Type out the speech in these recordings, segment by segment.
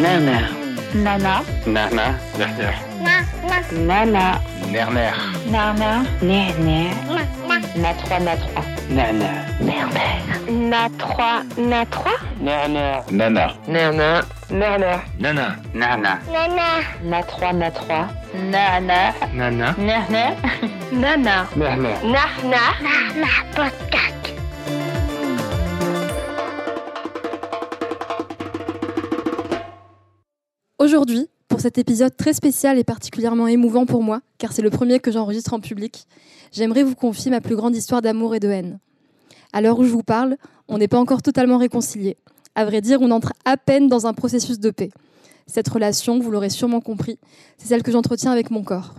Nana. Nana. Nana. Nerner. Nana. Nerner. Nana. Nerner. Na 3, na 3. Nana. Na 3, na 3. Nerner. Nana. Nana. Nerner. Nana. Nana. Na 3, na 3. Nana. Nana. Nerner. Nana. Nerner. Nahna. Aujourd'hui, pour cet épisode très spécial et particulièrement émouvant pour moi, car c'est le premier que j'enregistre en public, j'aimerais vous confier ma plus grande histoire d'amour et de haine. À l'heure où je vous parle, on n'est pas encore totalement réconciliés. À vrai dire, on entre à peine dans un processus de paix. Cette relation, vous l'aurez sûrement compris, c'est celle que j'entretiens avec mon corps.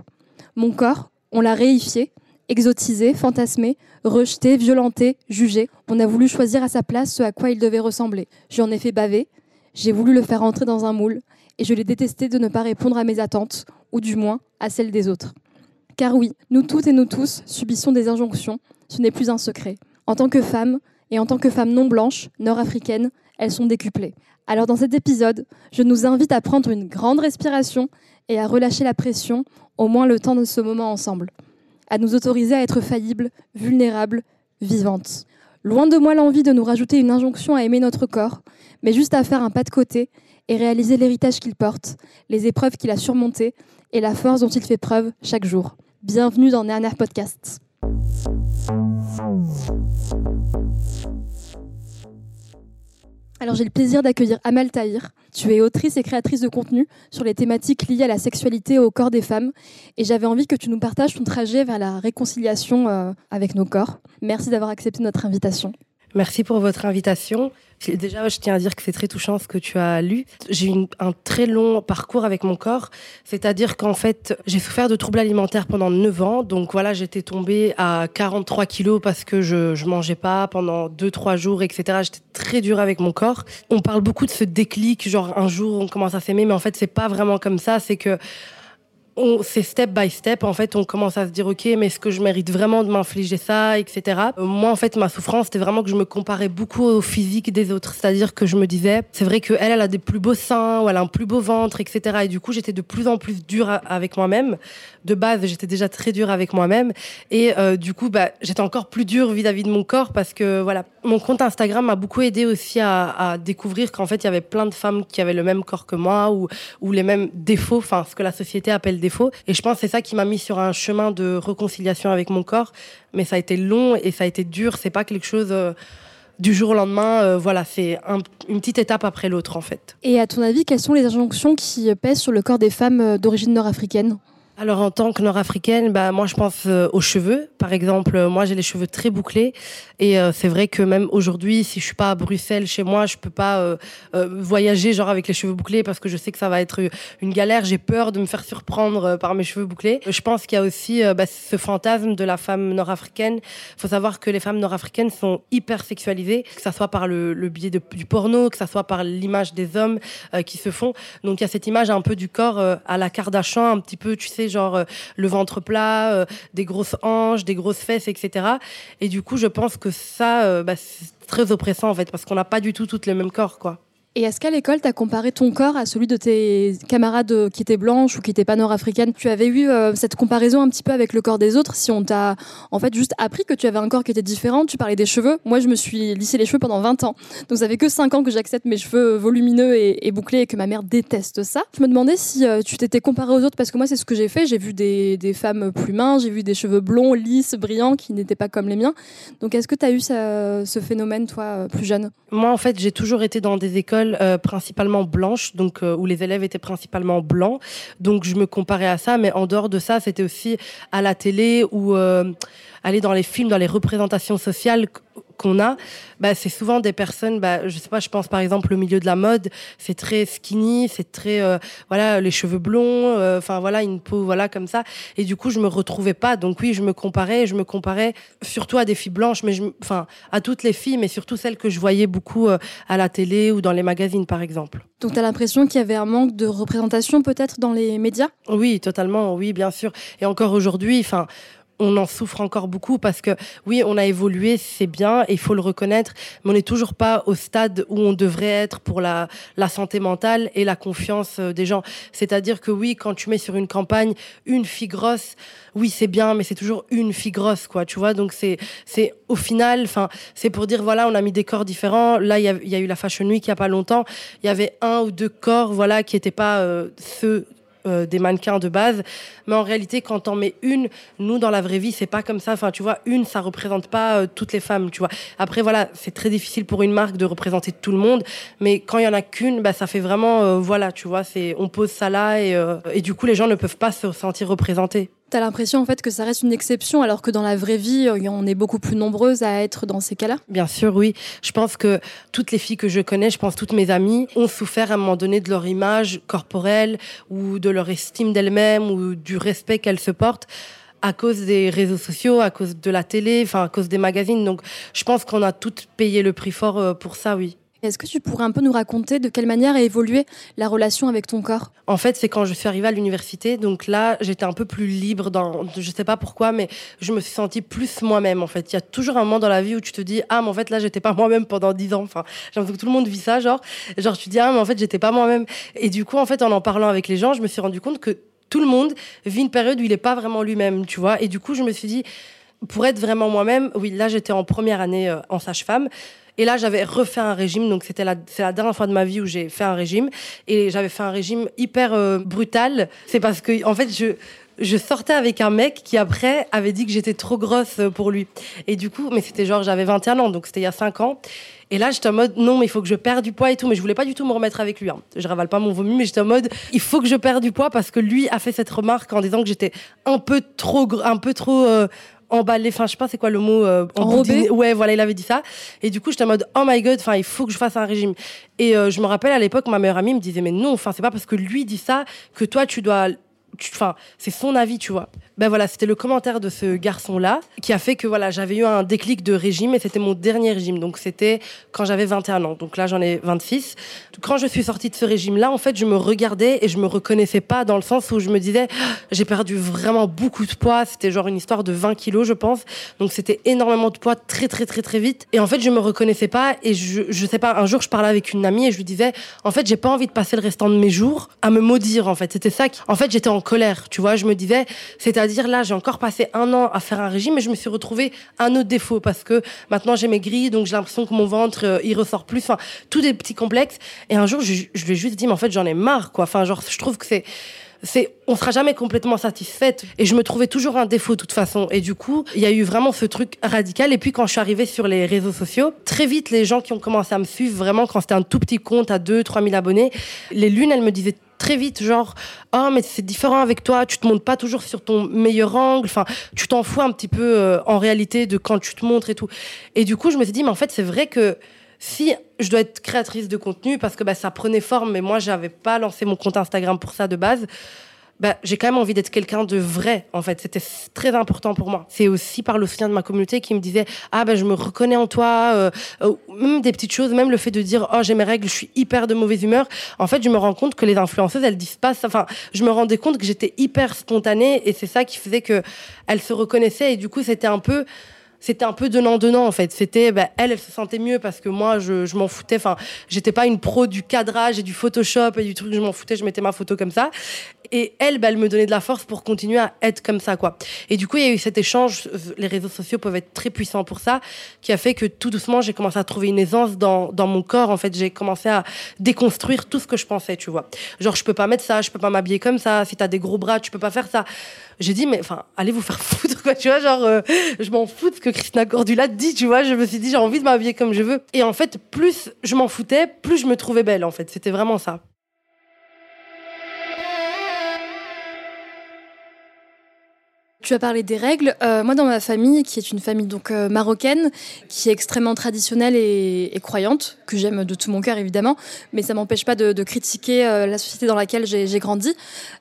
Mon corps, on l'a réifié, exotisé, fantasmé, rejeté, violenté, jugé. On a voulu choisir à sa place ce à quoi il devait ressembler. J'en ai fait baver, j'ai voulu le faire entrer dans un moule, et je l'ai détesté de ne pas répondre à mes attentes, ou du moins à celles des autres. Car oui, nous toutes et nous tous subissons des injonctions, ce n'est plus un secret. En tant que femmes, et en tant que femmes non blanches, nord-africaines, elles sont décuplées. Alors dans cet épisode, je nous invite à prendre une grande respiration et à relâcher la pression, au moins le temps de ce moment ensemble. À nous autoriser à être faillibles, vulnérables, vivantes. Loin de moi l'envie de nous rajouter une injonction à aimer notre corps, mais juste à faire un pas de côté et réaliser l'héritage qu'il porte, les épreuves qu'il a surmontées et la force dont il fait preuve chaque jour. Bienvenue dans Nerner Podcast. Alors j'ai le plaisir d'accueillir Amal Tahir. Tu es autrice et créatrice de contenu sur les thématiques liées à la sexualité et au corps des femmes. Et j'avais envie que tu nous partages ton trajet vers la réconciliation euh, avec nos corps. Merci d'avoir accepté notre invitation. Merci pour votre invitation. Déjà, je tiens à dire que c'est très touchant ce que tu as lu. J'ai eu un très long parcours avec mon corps, c'est-à-dire qu'en fait, j'ai souffert de troubles alimentaires pendant 9 ans. Donc voilà, j'étais tombée à 43 kilos parce que je, je mangeais pas pendant 2-3 jours, etc. J'étais très dure avec mon corps. On parle beaucoup de ce déclic, genre un jour on commence à s'aimer, mais en fait, c'est pas vraiment comme ça. C'est que on- c'est step by step. En fait, on commence à se dire, OK, mais est-ce que je mérite vraiment de m'infliger ça, etc. Euh, Moi, en fait, ma souffrance, c'était vraiment que je me comparais beaucoup au physique des autres. C'est-à-dire que je me disais, c'est vrai qu'elle, elle a des plus beaux seins, ou elle a un plus beau ventre, etc. Et du coup, j'étais de plus en plus dure avec moi-même. De base, j'étais déjà très dure avec moi-même. Et euh, du coup, bah, j'étais encore plus dure vis-à-vis de mon corps parce que, voilà, mon compte Instagram m'a beaucoup aidé aussi à, à découvrir qu'en fait, il y avait plein de femmes qui avaient le même corps que moi ou, ou les mêmes défauts, enfin, ce que la société appelle défauts. Et je pense que c'est ça qui m'a mis sur un chemin de réconciliation avec mon corps. Mais ça a été long et ça a été dur. C'est pas quelque chose euh, du jour au lendemain. euh, voilà, c'est un- une petite étape après l'autre, en fait. Et à ton avis, quelles sont les injonctions qui pèsent sur le corps des femmes euh, d'origine nord-africaine? Alors en tant que nord-africaine, bah moi je pense euh, aux cheveux. Par exemple, euh, moi j'ai les cheveux très bouclés et euh, c'est vrai que même aujourd'hui, si je suis pas à Bruxelles chez moi, je peux pas euh, voyager genre avec les cheveux bouclés parce que je sais que ça va être une galère. J'ai peur de me faire surprendre par mes cheveux bouclés. Je pense qu'il y a aussi bah, ce fantasme de la femme nord-africaine. Faut savoir que les femmes nord-africaines sont hyper sexualisées, que ça soit par le, le biais du porno, que ça soit par l'image des hommes qui se font. Donc il y a cette image un peu du corps à la Kardashian, un petit peu, tu sais, genre euh, le ventre plat, euh, des grosses hanches, des grosses fesses, etc. Et du coup, je pense que ça, euh, bah, c'est très oppressant en fait, parce qu'on n'a pas du tout toutes le même corps, quoi. Et est-ce qu'à l'école, tu as comparé ton corps à celui de tes camarades euh, qui étaient blanches ou qui n'étaient pas nord-africaines Tu avais eu euh, cette comparaison un petit peu avec le corps des autres Si on t'a en fait juste appris que tu avais un corps qui était différent, tu parlais des cheveux. Moi, je me suis lissé les cheveux pendant 20 ans. Donc ça fait que 5 ans que j'accepte mes cheveux volumineux et, bouclés et que ma mère déteste ça. Je me demandais si euh, tu t'étais comparé aux autres parce que moi, c'est ce que j'ai fait. J'ai vu des, des, femmes plus minces, j'ai vu des cheveux blonds, lisses, brillants qui n'étaient pas comme les miens. Donc est-ce que tu as eu ce phénomène, toi, plus jeune? Moi, en fait, j'ai toujours été dans des écoles principalement blanche, donc euh, où les élèves étaient principalement blancs. Donc je me comparais à ça, mais en dehors de ça, c'était aussi à la télé euh, aller dans les films, dans les représentations sociales qu'on a, bah, c'est souvent des personnes, bah, je sais pas, je pense par exemple au milieu de la mode, c'est très skinny, c'est très, euh, voilà, les cheveux blonds, euh, enfin voilà, une peau, voilà, comme ça. Et du coup, je me retrouvais pas. Donc oui, je me comparais, je me comparais surtout à des filles blanches, mais enfin, à toutes les filles, mais surtout celles que je voyais beaucoup euh, à la télé ou dans les magazines, par exemple. Donc tu as l'impression qu'il y avait un manque de représentation peut-être dans les médias? Oui, totalement, oui, bien sûr. Et encore aujourd'hui, enfin, on en souffre encore beaucoup parce que oui, on a évolué, c'est bien, il faut le reconnaître, mais on n'est toujours pas au stade où on devrait être pour la, santé mentale et la confiance euh, des gens. C'est-à-dire que oui, quand tu mets sur une campagne une fille grosse, oui, c'est bien, mais c'est toujours une fille grosse, quoi, tu vois. Donc c'est, c'est au final, enfin, c'est pour dire voilà, on a mis des corps différents. Là, il y, a, eu la Fashion Week il y a pas longtemps. Il y avait un ou deux corps, voilà, qui n'étaient pas euh, ceux euh, des mannequins de base. Mais en réalité, quand on met une, nous, dans la vraie vie, c'est pas comme ça. Enfin, tu vois, une, ça représente pas euh, toutes les femmes, tu vois. Après, voilà, c'est très difficile pour une marque de représenter tout le monde. Mais quand il y en a qu'une, bah, ça fait vraiment, euh, voilà, tu vois, c'est, on pose ça là et, et du coup, les gens ne peuvent pas se sentir représentés. T'as l'impression en fait que ça reste une exception alors que dans la vraie vie, on est beaucoup plus nombreuses à être dans ces cas-là? Bien sûr, oui. Je pense que toutes les filles que je connais, je pense toutes mes amies, ont souffert à un moment donné de leur image corporelle ou de leur estime d'elles-mêmes ou du respect qu'elles se portent à cause des réseaux sociaux, à cause de la télé, enfin à cause des magazines. Donc je pense qu'on a toutes payé le prix fort euh, pour ça, oui. Est-ce que tu pourrais un peu nous raconter de quelle manière a évolué la relation avec ton corps? En fait, c'est quand je suis arrivée à l'université. Donc là, j'étais un peu plus libre dans, je sais pas pourquoi, mais je me suis sentie plus moi-même. En fait, il y a toujours un moment dans la vie où tu te dis, ah, mais en fait, là, j'étais pas moi-même pendant dix ans. Enfin, j'ai l'impression que tout le monde vit ça, genre, genre, tu dis, ah, mais en fait, j'étais pas moi-même. Et du coup, en fait, en en parlant avec les gens, je me suis rendu compte que tout le monde vit une période où il est pas vraiment lui-même, tu vois. Et du coup, je me suis dit, pour être vraiment moi-même, oui, là, j'étais en première année euh, en sage-femme. Et là, j'avais refait un régime. Donc, c'était la, dernière fois de ma vie où j'ai fait un régime. Et j'avais fait un régime hyper euh, brutal. C'est parce que, en fait, je, sortais avec un mec qui après avait dit que j'étais trop grosse pour lui. Et du coup, mais c'était genre j'avais 21 ans, donc c'était il y a 5 ans. Et là, j'étais en mode non, mais il faut que je perde du poids et tout. Mais je voulais pas du tout me remettre avec lui. Hein. Je ravale pas mon vomi, mais j'étais en mode il faut que je perde du poids parce que lui a fait cette remarque en disant que j'étais un peu trop, un peu trop euh, emballé, enfin je sais pas c'est quoi le mot euh, Ouais, voilà, il avait dit ça. Et du coup, j'étais en mode oh my god, enfin il faut que je fasse un régime. Et euh, je me rappelle à l'époque, ma meilleure amie me disait mais non, enfin c'est pas parce que lui dit ça que toi tu dois enfin, c'est son avis, tu vois. Ben voilà, c'était le commentaire de ce garçon-là qui a fait que voilà, j'avais eu un déclic de régime et c'était mon dernier régime. Donc c'était quand j'avais 21 ans. Donc là, j'en ai 26. Quand je suis sortie de ce régime-là, en fait, je me regardais et je me reconnaissais pas dans le sens où je me disais, ah, j'ai perdu vraiment beaucoup de poids. C'était genre une histoire de 20 kilos, je pense. Donc c'était énormément de poids très, très, très, très vite. Et en fait, je me reconnaissais pas et je, je sais pas, un jour, je parlais avec une amie et je lui disais, en fait, j'ai pas envie de passer le restant de mes jours à me maudire, en fait. C'était ça qui, en fait, j'étais en colère, tu vois. Je me disais, c'est-à-dire là, j'ai encore passé un an à faire un régime et je me suis retrouvée un autre défaut parce que maintenant j'ai maigri, donc j'ai l'impression que mon ventre, euh, il ressort plus. Enfin, tous des petits complexes. Et un jour, je, je lui ai juste dit, mais en fait, j'en ai marre, quoi. Enfin, genre, je trouve que c'est c'est on sera jamais complètement satisfaite et je me trouvais toujours un défaut de toute façon et du coup il y a eu vraiment ce truc radical et puis quand je suis arrivée sur les réseaux sociaux très vite les gens qui ont commencé à me suivre vraiment quand c'était un tout petit compte à 2 3 000 abonnés les lunes elles me disaient très vite, genre, oh, mais c'est différent avec toi, tu te montres pas toujours sur ton meilleur angle, enfin, tu t'en fous un petit peu euh, en réalité de quand tu te montres et tout. Et du coup, je me suis dit, mais en fait, c'est vrai que si je dois être créatrice de contenu, parce que bah, ça prenait forme, mais moi, j'avais pas lancé mon compte Instagram pour ça de base, bah, j'ai quand même envie d'être quelqu'un de vrai, en fait. C'était très important pour moi. C'est aussi par le soutien de ma communauté qui me disait, ah, ben, je me reconnais en toi, euh, euh, même des petites choses, même le fait de dire, oh, j'ai mes règles, je suis hyper de mauvaise humeur. En fait, je me rends compte que les influenceuses, elles disent pas ça. Enfin, je me rendais compte que j'étais hyper spontanée et c'est ça qui faisait que elles se reconnaissaient et du coup, c'était un peu, c'était un peu donnant-donnant en fait. C'était, bah, elle, elle se sentait mieux parce que moi, je, je m'en foutais. Enfin, j'étais pas une pro du cadrage et du Photoshop et du truc, je m'en foutais, je mettais ma photo comme ça. Et elle, bah, elle me donnait de la force pour continuer à être comme ça, quoi. Et du coup, il y a eu cet échange. Les réseaux sociaux peuvent être très puissants pour ça, qui a fait que tout doucement, j'ai commencé à trouver une aisance dans, dans mon corps. En fait, j'ai commencé à déconstruire tout ce que je pensais, tu vois. Genre, je peux pas mettre ça, je peux pas m'habiller comme ça. Si t'as des gros bras, tu peux pas faire ça. J'ai dit, mais enfin, allez vous faire foutre, quoi, tu vois. Genre, euh, je m'en fous de ce que Christina Cordula dit, tu vois. Je me suis dit, j'ai envie de m'habiller comme je veux. Et en fait, plus je m'en foutais, plus je me trouvais belle, en fait. C'était vraiment ça. Tu as parlé des règles. Euh, moi, dans ma famille, qui est une famille donc euh, marocaine, qui est extrêmement traditionnelle et, croyante, que j'aime de tout mon cœur évidemment, mais ça m'empêche pas de, critiquer euh, la société dans laquelle j'ai grandi.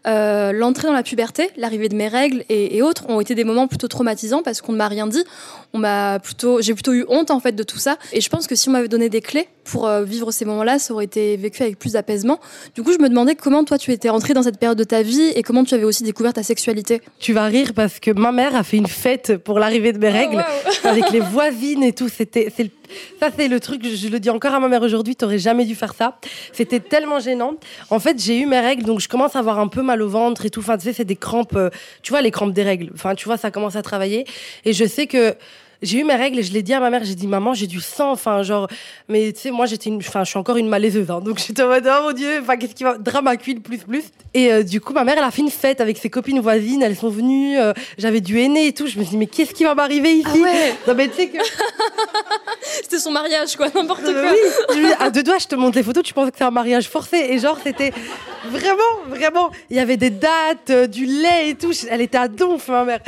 L'entrée dans la puberté, l'arrivée de mes règles et autres ont été des moments plutôt traumatisants parce qu'on ne m'a rien dit. On m'a plutôt, j'ai plutôt eu honte en fait de tout ça. Et je pense que si on m'avait donné des clés pour euh, vivre ces moments-là, ça aurait été vécu avec plus d'apaisement. Du coup, je me demandais comment toi tu étais rentrée dans cette période de ta vie et comment tu avais aussi découvert ta sexualité. Tu vas rire parce que ma mère a fait une fête pour l'arrivée de mes règles avec les voisines et tout. C'était, c'est le- ça c'est le truc. Je le dis encore à ma mère aujourd'hui. T'aurais jamais dû faire ça. C'était tellement gênant. En fait, j'ai eu mes règles, donc je commence à avoir un peu mal au ventre et tout. Enfin, tu sais, c'est des crampes. euh, tu vois les crampes des règles. Enfin, tu vois, ça commence à travailler. Et je sais que j'ai eu mes règles et je l'ai dit à ma mère, j'ai dit maman, j'ai du sang, enfin genre, mais tu sais, moi j'étais une, enfin je suis encore une malaiseuse, hein, donc j'étais en mode oh mon dieu, enfin qu'est-ce qui va, drama queen plus plus. Et euh, du coup ma mère elle a fait une fête avec ses copines voisines, elles sont venues, euh, j'avais du henné et tout, je me suis dit mais qu'est-ce qui va m'arriver ici? Ah ouais. Non mais tu sais que C'était son mariage, quoi, n'importe Euh, quoi. oui, je me dis, à deux doigts, je te montre les photos, tu penses que c'est un mariage forcé. Et genre, c'était vraiment, vraiment, il y avait des dates, du lait et tout. Elle était à donf, ma mère.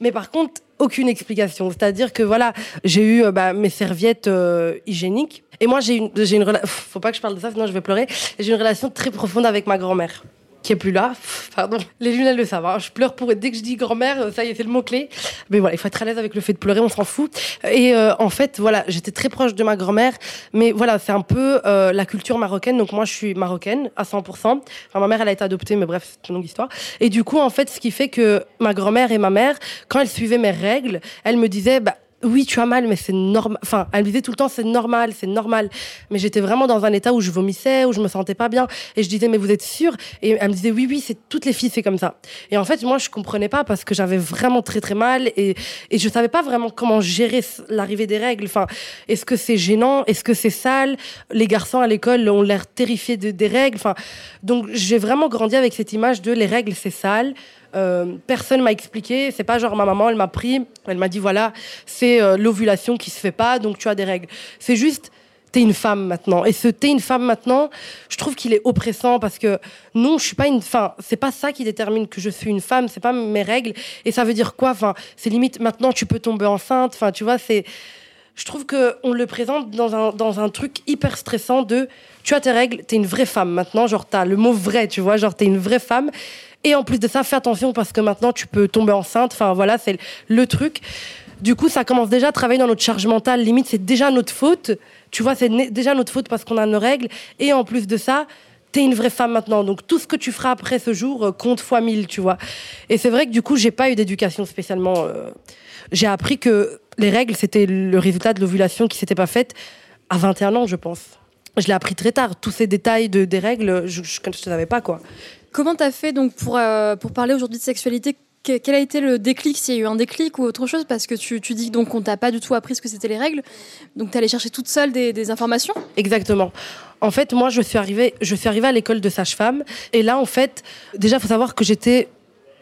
Mais par contre, aucune explication. C'est-à-dire que voilà, j'ai eu euh, bah, mes serviettes euh, hygiéniques. Et moi, j'ai une, j'ai une relation. Faut pas que je parle de ça, sinon je vais pleurer. J'ai une relation très profonde avec ma grand-mère qui est plus là. Pardon. Les lunettes le savent. hein. Je pleure pour dès que je dis grand-mère, ça y est, c'est le mot clé. Mais voilà, il faut être à l'aise avec le fait de pleurer, on s'en fout. Et euh, en fait, voilà, j'étais très proche de ma grand-mère, mais voilà, c'est un peu euh, la culture marocaine. Donc moi, je suis marocaine à 100%. Enfin, ma mère, elle a été adoptée, mais bref, c'est une longue histoire. Et du coup, en fait, ce qui fait que ma grand-mère et ma mère, quand elles suivaient mes règles, elles me disaient, bah oui, tu as mal, mais c'est normal. Enfin, elle me disait tout le temps, c'est normal, c'est normal. Mais j'étais vraiment dans un état où je vomissais, où je me sentais pas bien. Et je disais, mais vous êtes sûre? Et elle me disait, oui, oui, c'est toutes les filles, c'est comme ça. Et en fait, moi, je comprenais pas parce que j'avais vraiment très, très mal et, et je savais pas vraiment comment gérer l'arrivée des règles. Enfin, est-ce que c'est gênant? Est-ce que c'est sale? Les garçons à l'école ont l'air terrifiés de, des règles. Enfin, donc, j'ai vraiment grandi avec cette image de les règles, c'est sale. Euh, personne m'a expliqué. C'est pas genre ma maman, elle m'a pris, elle m'a dit voilà, c'est euh, l'ovulation qui se fait pas, donc tu as des règles. C'est juste, t'es une femme maintenant. Et ce t'es une femme maintenant, je trouve qu'il est oppressant parce que non, je suis pas une. Enfin, c'est pas ça qui détermine que je suis une femme. C'est pas mes règles. Et ça veut dire quoi? Enfin, c'est limite maintenant tu peux tomber enceinte. Enfin, tu vois, c'est. Je trouve que on le présente dans un, dans un truc hyper stressant de tu as tes règles, t'es une vraie femme maintenant, genre t'as le mot vrai, tu vois, genre t'es une vraie femme. Et en plus de ça, fais attention parce que maintenant tu peux tomber enceinte. Enfin voilà, c'est le truc. Du coup, ça commence déjà à travailler dans notre charge mentale. Limite, c'est déjà notre faute. Tu vois, c'est déjà notre faute parce qu'on a nos règles. Et en plus de ça, t'es une vraie femme maintenant. Donc tout ce que tu feras après ce jour euh, compte fois mille, tu vois. Et c'est vrai que du coup, j'ai pas eu d'éducation spécialement. euh, J'ai appris que les règles, c'était le résultat de l'ovulation qui s'était pas faite à 21 ans, je pense. Je l'ai appris très tard. Tous ces détails de, des règles, je ne savais pas, quoi. Comment t'as fait donc pour, euh, pour parler aujourd'hui de sexualité? Que- Quel a été le déclic S'il y a eu un déclic ou autre chose? Parce que tu, tu dis donc qu'on t'a pas du tout appris ce que c'était les règles. Donc t'es allée chercher toute seule des, informations? Exactement. En fait, moi, je suis arrivée, je suis arrivée à l'école de sage-femme. Et là, en fait, déjà, faut savoir que j'étais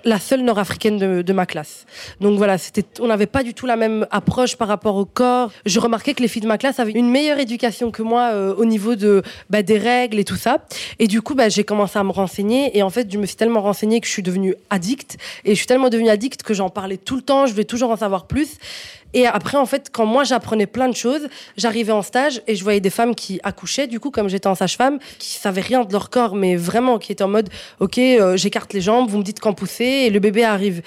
la seule nord-africaine de, ma classe. Donc voilà, c'était, on n'avait pas du tout la même approche par rapport au corps. Je remarquais que les filles de ma classe avaient une meilleure éducation que moi euh, au niveau de bah, des règles et tout ça. Et du coup, bah, j'ai commencé à me renseigner. Et en fait, je me suis tellement renseignée que je suis devenue addict. Et je suis tellement devenue addict que j'en parlais tout le temps. Je voulais toujours en savoir plus. Et après, en fait, quand moi j'apprenais plein de choses, j'arrivais en stage et je voyais des femmes qui accouchaient, du coup, comme j'étais en sage-femme, qui savaient rien de leur corps, mais vraiment qui étaient en mode, ok, euh, j'écarte les jambes, vous me dites quand pousser et le bébé arrive.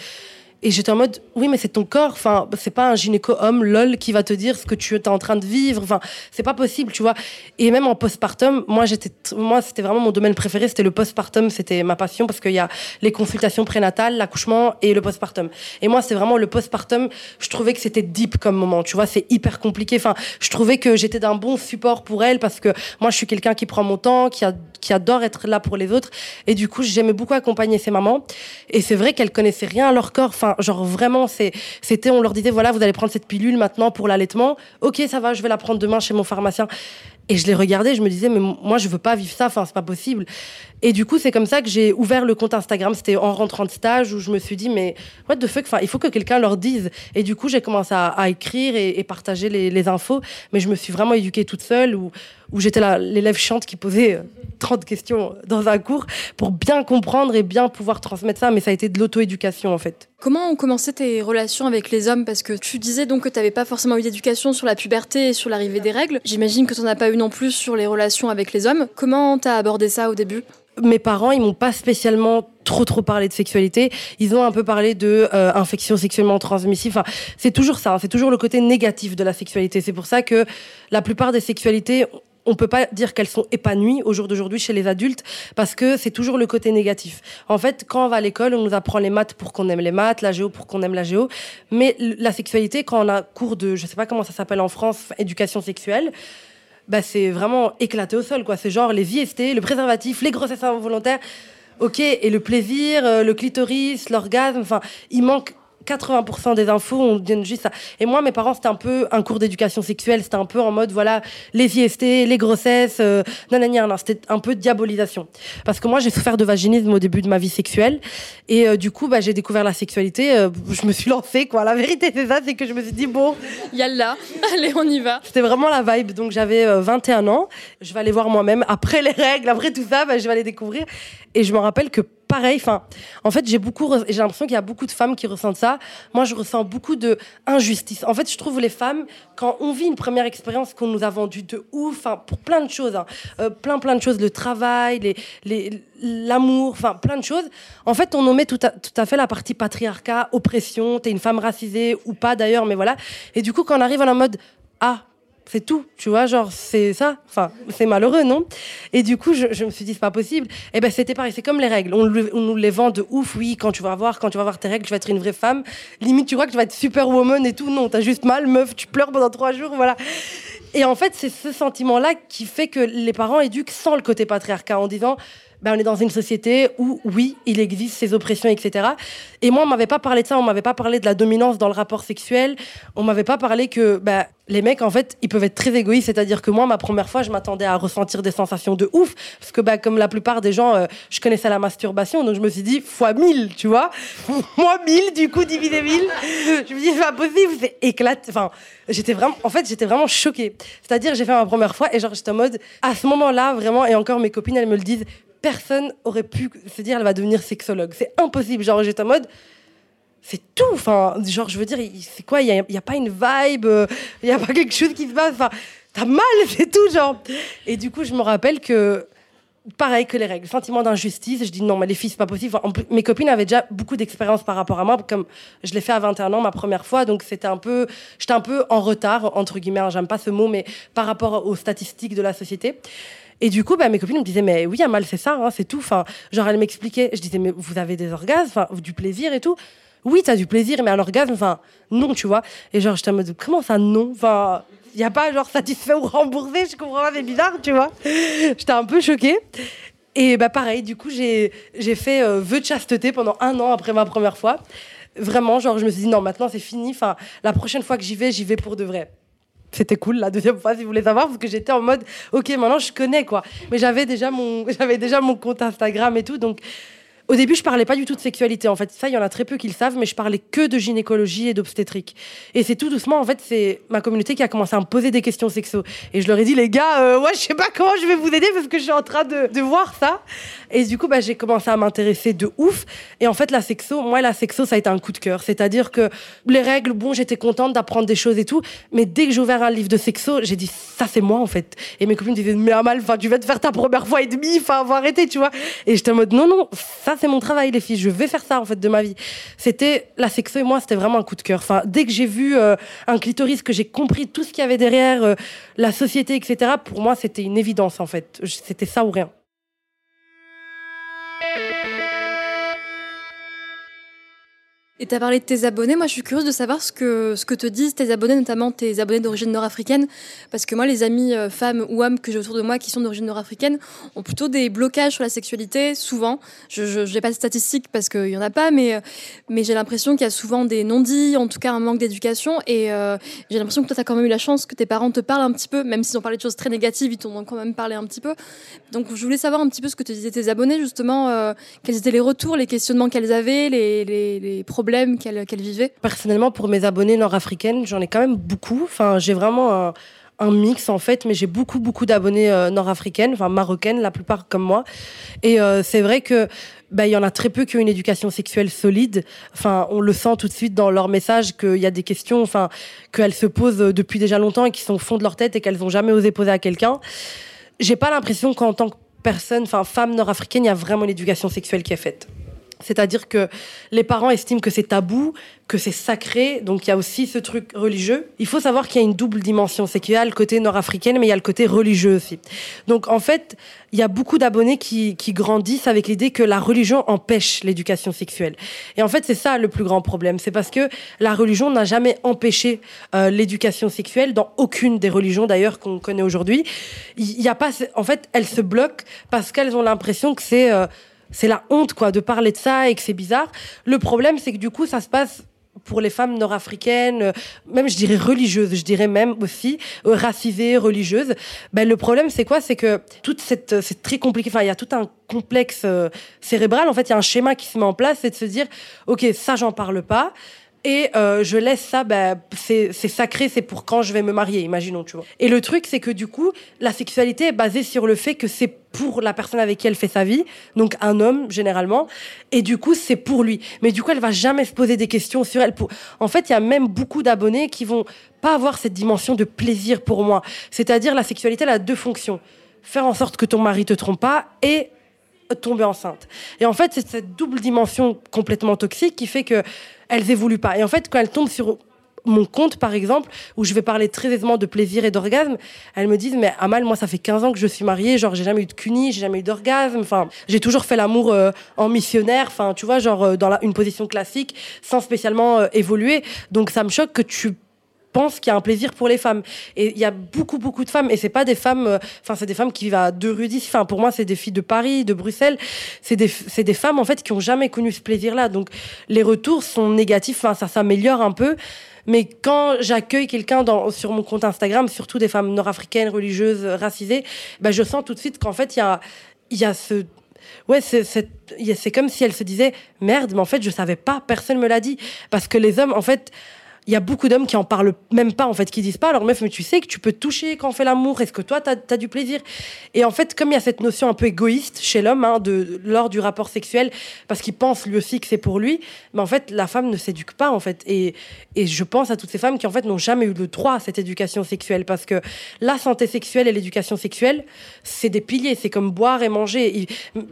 Et j'étais en mode, oui, mais c'est ton corps. Enfin, c'est pas un gynéco-homme, lol, qui va te dire ce que tu es en train de vivre. Enfin, c'est pas possible, tu vois. Et même en postpartum, moi, j'étais, moi, c'était vraiment mon domaine préféré. C'était le postpartum. C'était ma passion parce qu'il y a les consultations prénatales, l'accouchement et le postpartum. Et moi, c'est vraiment le postpartum. Je trouvais que c'était deep comme moment. Tu vois, c'est hyper compliqué. Enfin, je trouvais que j'étais d'un bon support pour elle parce que moi, je suis quelqu'un qui prend mon temps, qui, a, qui adore être là pour les autres. Et du coup, j'aimais beaucoup accompagner ces mamans. Et c'est vrai qu'elles connaissaient rien à leur corps. Genre vraiment, c'était, on leur disait, voilà, vous allez prendre cette pilule maintenant pour l'allaitement. Ok, ça va, je vais la prendre demain chez mon pharmacien. Et je les regardais, je me disais, mais moi, je veux pas vivre ça, enfin, c'est pas possible. Et du coup, c'est comme ça que j'ai ouvert le compte Instagram. C'était en rentrant de stage où je me suis dit, mais what the fuck, enfin, il faut que quelqu'un leur dise. Et du coup, j'ai commencé à, écrire et, partager les, infos. Mais je me suis vraiment éduquée toute seule où j'étais l'élève chiante qui posait 30 questions dans un cours pour bien comprendre et bien pouvoir transmettre ça. Mais ça a été de l'auto-éducation, en fait. Comment ont commencé tes relations avec les hommes? Parce que tu disais donc que tu n'avais pas forcément eu d'éducation sur la puberté et sur l'arrivée des règles. J'imagine que tu n'en as pas eu non plus sur les relations avec les hommes. Comment tu as abordé ça au début? Mes parents, ils m'ont pas spécialement trop trop parlé de sexualité. Ils ont un peu parlé de euh, infection sexuellement transmissive. Enfin, c'est toujours ça. Hein. C'est toujours le côté négatif de la sexualité. C'est pour ça que la plupart des sexualités on peut pas dire qu'elles sont épanouies au jour d'aujourd'hui chez les adultes parce que c'est toujours le côté négatif. En fait, quand on va à l'école, on nous apprend les maths pour qu'on aime les maths, la géo pour qu'on aime la géo, mais la sexualité, quand on a cours de, je sais pas comment ça s'appelle en France, éducation sexuelle, bah, c'est vraiment éclaté au sol, quoi. C'est genre les IST, le préservatif, les grossesses involontaires. Ok, et le plaisir, euh, le clitoris, l'orgasme, enfin, il manque 80% des infos, on donne juste ça. Et moi, mes parents, c'était un peu un cours d'éducation sexuelle. C'était un peu en mode, voilà, les IST, les grossesses, euh, nanani, c'était un peu diabolisation. Parce que moi, j'ai souffert de vaginisme au début de ma vie sexuelle. Et euh, du coup, bah, j'ai découvert la sexualité. Euh, je me suis lancée, quoi. La vérité, c'est ça, c'est que je me suis dit, bon. Yalla, allez, on y va. C'était vraiment la vibe. Donc, j'avais 21 ans. Je vais aller voir moi-même. Après les règles, après tout ça, bah, je vais aller découvrir. Et je me rappelle que pareil. Enfin, en fait, j'ai beaucoup, j'ai l'impression qu'il y a beaucoup de femmes qui ressentent ça. Moi, je ressens beaucoup de injustice. En fait, je trouve les femmes quand on vit une première expérience qu'on nous a vendue de ouf, enfin, pour plein de choses, hein, euh, plein plein de choses, le travail, l'amour, enfin, plein de choses. En fait, on omet tout à, tout à fait la partie patriarcat, oppression. T'es une femme racisée ou pas d'ailleurs, mais voilà. Et du coup, quand on arrive en mode ah c'est tout, tu vois, genre c'est ça, enfin c'est malheureux, non? Et du coup, je, me suis dit c'est pas possible. Et eh ben c'était pareil, c'est comme les règles, on, on, nous les vend de ouf, oui, quand tu vas voir, quand tu vas voir tes règles, tu vas être une vraie femme. Limite, tu crois que tu vas être superwoman et tout, non, t'as juste mal, meuf, tu pleures pendant trois jours, voilà. Et en fait, c'est ce sentiment-là qui fait que les parents éduquent sans le côté patriarcat en disant ben, on est dans une société où, oui, il existe ces oppressions, etc. Et moi, on m'avait pas parlé de ça, on m'avait pas parlé de la dominance dans le rapport sexuel, on m'avait pas parlé que ben, les mecs, en fait, ils peuvent être très égoïstes. C'est-à-dire que moi, ma première fois, je m'attendais à ressentir des sensations de ouf, parce que ben, comme la plupart des gens, euh, je connaissais la masturbation, donc je me suis dit, fois 1000, tu vois. moi, 1000, du coup, divisé 1000. je me dis, c'est pas possible, c'est éclaté. Enfin, j'étais vraiment, en fait, j'étais vraiment choquée. C'est-à-dire, j'ai fait ma première fois, et genre, j'étais en mode, à ce moment-là, vraiment, et encore mes copines, elles me le disent, personne aurait pu se dire elle va devenir sexologue. C'est impossible. Genre, j'étais en mode, c'est tout. Enfin, genre, je veux dire, c'est quoi? Il n'y a, pas une vibe, il n'y a pas quelque chose qui se passe. Enfin, t'as mal, c'est tout, genre. Et du coup, je me rappelle que, pareil que les règles, sentiment d'injustice. Je dis non, mais les filles, c'est pas possible. Mes copines avaient déjà beaucoup d'expérience par rapport à moi, comme je l'ai fait à 21 ans, ma première fois. Donc, c'était un peu, j'étais un peu en retard, entre guillemets. Hein, j'aime pas ce mot, mais par rapport aux statistiques de la société. Et du coup, bah, mes copines me disaient, mais oui, Amal, c'est ça, hein, c'est tout. Enfin, genre, elles m'expliquaient. Je disais, mais vous avez des orgasmes, du plaisir et tout. Oui, t'as du plaisir, mais un orgasme, enfin, non, tu vois. Et genre, j'étais en mode, comment ça, non? Enfin, il n'y a pas genre satisfait ou remboursé, je comprends pas, c'est bizarre, tu vois. J'étais un peu choquée. Et bah, pareil, du coup, j'ai fait euh, vœu de chasteté pendant un an après ma première fois. Vraiment, genre, je me suis dit, non, maintenant, c'est fini. Enfin, la prochaine fois que j'y vais, j'y vais pour de vrai c'était cool la deuxième fois si vous voulez savoir parce que j'étais en mode ok maintenant je connais quoi. Mais j'avais déjà mon j'avais déjà mon compte Instagram et tout donc au début, je parlais pas du tout de sexualité. En fait, ça, il y en a très peu qui le savent, mais je parlais que de gynécologie et d'obstétrique. Et c'est tout doucement, en fait, c'est ma communauté qui a commencé à me poser des questions sexo. Et je leur ai dit, les gars, euh, ouais, je sais pas comment je vais vous aider parce que je suis en train de, voir ça. Et du coup, bah, j'ai commencé à m'intéresser de ouf. Et en fait, la sexo, moi, la sexo, ça a été un coup de cœur. C'est-à-dire que les règles, bon, j'étais contente d'apprendre des choses et tout. Mais dès que j'ai ouvert un livre de sexo, j'ai dit, ça, c'est moi, en fait. Et mes copines disaient, mais Amal, tu vas te faire ta première fois et demie, enfin, arrêter, tu vois. Et j'étais en mode, non, non, ça, c'est mon travail, les filles. Je vais faire ça, en fait, de ma vie. C'était, la sexo et moi, c'était vraiment un coup de cœur. Enfin, dès que j'ai vu euh, un clitoris, que j'ai compris tout ce qu'il y avait derrière, euh, la société, etc., pour moi, c'était une évidence, en fait. C'était ça ou rien. Et tu as parlé de tes abonnés. Moi, je suis curieuse de savoir ce que, ce que te disent tes abonnés, notamment tes abonnés d'origine nord-africaine. Parce que moi, les amis euh, femmes ou hommes que j'ai autour de moi qui sont d'origine nord-africaine ont plutôt des blocages sur la sexualité, souvent. Je n'ai pas de statistiques parce qu'il n'y en a pas, mais, euh, mais j'ai l'impression qu'il y a souvent des non-dits, en tout cas un manque d'éducation. Et euh, j'ai l'impression que toi, tu as quand même eu la chance que tes parents te parlent un petit peu, même s'ils ont parlé de choses très négatives, ils t'ont quand même parlé un petit peu. Donc, je voulais savoir un petit peu ce que te disaient tes abonnés, justement, quels étaient les retours, les questionnements qu'elles avaient, les, les- les problèmes qu'elles vivaient. Personnellement, pour mes abonnés nord-africaines, j'en ai quand même beaucoup. Enfin, j'ai vraiment un, mix en fait, mais j'ai beaucoup, beaucoup d'abonnés euh, nord-africaines, enfin marocaines, la plupart comme moi. Et euh, c'est vrai que bah, il y en a très peu qui ont une éducation sexuelle solide. Enfin, on le sent tout de suite dans leurs messages qu'il y a des questions, enfin, qu'elles se posent depuis déjà longtemps et qui sont au fond de leur tête et qu'elles n'ont jamais osé poser à quelqu'un. J'ai pas l'impression qu'en tant que personne, enfin femme nord-africaine, il y a vraiment une éducation sexuelle qui est faite. C'est-à-dire que les parents estiment que c'est tabou, que c'est sacré, donc il y a aussi ce truc religieux. Il faut savoir qu'il y a une double dimension, c'est qu'il y a le côté nord-africaine, mais il y a le côté religieux aussi. Donc en fait, il y a beaucoup d'abonnés qui, qui grandissent avec l'idée que la religion empêche l'éducation sexuelle. Et en fait, c'est ça le plus grand problème, c'est parce que la religion n'a jamais empêché euh, l'éducation sexuelle dans aucune des religions d'ailleurs qu'on connaît aujourd'hui. Il a pas, en fait, elles se bloquent parce qu'elles ont l'impression que c'est euh, c'est la honte quoi de parler de ça et que c'est bizarre. Le problème c'est que du coup ça se passe pour les femmes nord-africaines, euh, même je dirais religieuses, je dirais même aussi euh, racisées, religieuses. Ben le problème c'est quoi? C'est que toute cette euh, c'est très compliqué. Enfin il y a tout un complexe cérébral. En fait il y a un schéma qui se met en place, c'est de se dire ok ça j'en parle pas. Et euh, je laisse ça, c'est c'est sacré, c'est pour quand je vais me marier, imaginons, tu vois. Et le truc, c'est que du coup, la sexualité est basée sur le fait que c'est pour la personne avec qui elle fait sa vie, donc un homme généralement, et du coup, c'est pour lui. Mais du coup, elle va jamais se poser des questions sur elle. Pour... En fait, il y a même beaucoup d'abonnés qui vont pas avoir cette dimension de plaisir pour moi. C'est-à-dire, la sexualité, elle a deux fonctions. Faire en sorte que ton mari te trompe pas et tomber enceinte. Et en fait, c'est cette double dimension complètement toxique qui fait que elles évoluent pas. Et en fait, quand elles tombent sur mon compte, par exemple, où je vais parler très aisément de plaisir et d'orgasme, elles me disent, mais Amal, moi, ça fait 15 ans que je suis mariée, genre, j'ai jamais eu de cuni, j'ai jamais eu d'orgasme, enfin, j'ai toujours fait l'amour euh, en missionnaire, enfin, tu vois, genre, euh, dans une position classique, sans spécialement euh, évoluer. Donc, ça me choque que tu pense qu'il y a un plaisir pour les femmes. Et il y a beaucoup, beaucoup de femmes, et c'est pas des femmes, euh, enfin, c'est des femmes qui vivent à deux rues d'ici. Enfin, pour moi, c'est des filles de Paris, de Bruxelles. C'est des, c'est des femmes, en fait, qui ont jamais connu ce plaisir-là. Donc, les retours sont négatifs, enfin, ça s'améliore un peu. Mais quand j'accueille quelqu'un sur mon compte Instagram, surtout des femmes nord-africaines, religieuses, racisées, ben, je sens tout de suite qu'en fait, il y a, il y a ce, Ouais, c'est comme si elle se disait merde, mais en fait, je savais pas, personne me l'a dit. Parce que les hommes, en fait, il y a beaucoup d'hommes qui en parlent même pas, en fait, qui disent pas, alors meuf, mais tu sais que tu peux toucher quand on fait l'amour, est-ce que toi, t'as as du plaisir? Et en fait, comme il y a cette notion un peu égoïste chez l'homme, hein, de, lors du rapport sexuel, parce qu'il pense lui aussi que c'est pour lui, mais en fait, la femme ne s'éduque pas, en fait. Et, et je pense à toutes ces femmes qui, en fait, n'ont jamais eu le droit à cette éducation sexuelle, parce que la santé sexuelle et l'éducation sexuelle, c'est des piliers, c'est comme boire et manger.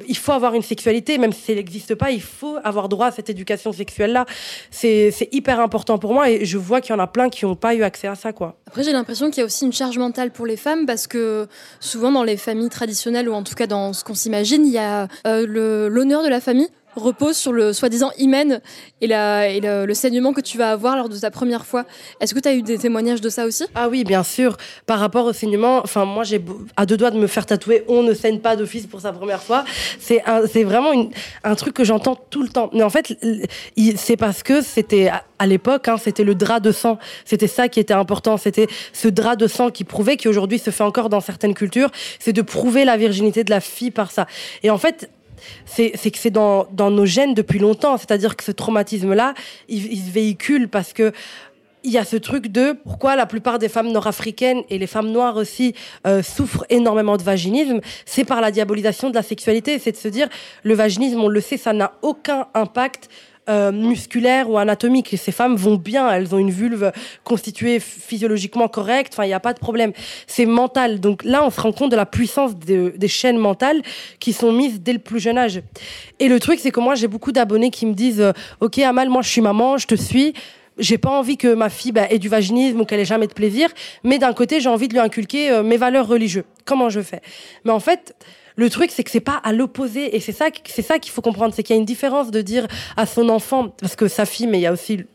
Il, faut avoir une sexualité, même si elle n'existe pas, il faut avoir droit à cette éducation sexuelle-là. C'est hyper important pour moi et je vois qu'il y en a plein qui n'ont pas eu accès à ça, quoi. Après, j'ai l'impression qu'il y a aussi une charge mentale pour les femmes parce que souvent dans les familles traditionnelles ou en tout cas dans ce qu'on s'imagine, il y a euh, l'honneur de la famille repose sur le soi-disant hymen et, le, saignement que tu vas avoir lors de ta première fois. Est-ce que tu as eu des témoignages de ça aussi? Ah oui, bien sûr. Par rapport au saignement, enfin moi j'ai à deux doigts de me faire tatouer "On ne saigne pas d'office pour sa première fois". C'est vraiment un truc que j'entends tout le temps. Mais en fait, c'est parce que c'était à, à l'époque, hein, c'était le drap de sang. C'était ça qui était important. C'était ce drap de sang qui prouvait, qui aujourd'hui se fait encore dans certaines cultures, c'est de prouver la virginité de la fille par ça. Et en fait, c'est que c'est dans, nos gènes depuis longtemps. C'est-à-dire que ce traumatisme-là, il, il se véhicule parce que il y a ce truc de pourquoi la plupart des femmes nord-africaines et les femmes noires aussi euh, souffrent énormément de vaginisme, c'est par la diabolisation de la sexualité. C'est de se dire le vaginisme, on le sait, ça n'a aucun impact euh, musculaire ou anatomique. Ces femmes vont bien, elles ont une vulve constituée physiologiquement correcte, enfin, il n'y a pas de problème. C'est mental. Donc là, on se rend compte de la puissance de- des chaînes mentales qui sont mises dès le plus jeune âge. Et le truc, c'est que moi, j'ai beaucoup d'abonnés qui me disent euh, Ok, Amal, moi, je suis maman, je te suis. J'ai pas envie que ma fille bah, ait du vaginisme ou qu'elle ait jamais de plaisir, mais d'un côté, j'ai envie de lui inculquer euh, mes valeurs religieuses. Comment je fais? Mais en fait, le truc, c'est que c'est pas à l'opposé, et c'est ça, c'est ça qu'il faut comprendre, c'est qu'il y a une différence de dire à son enfant, parce que sa fille, mais il y a aussi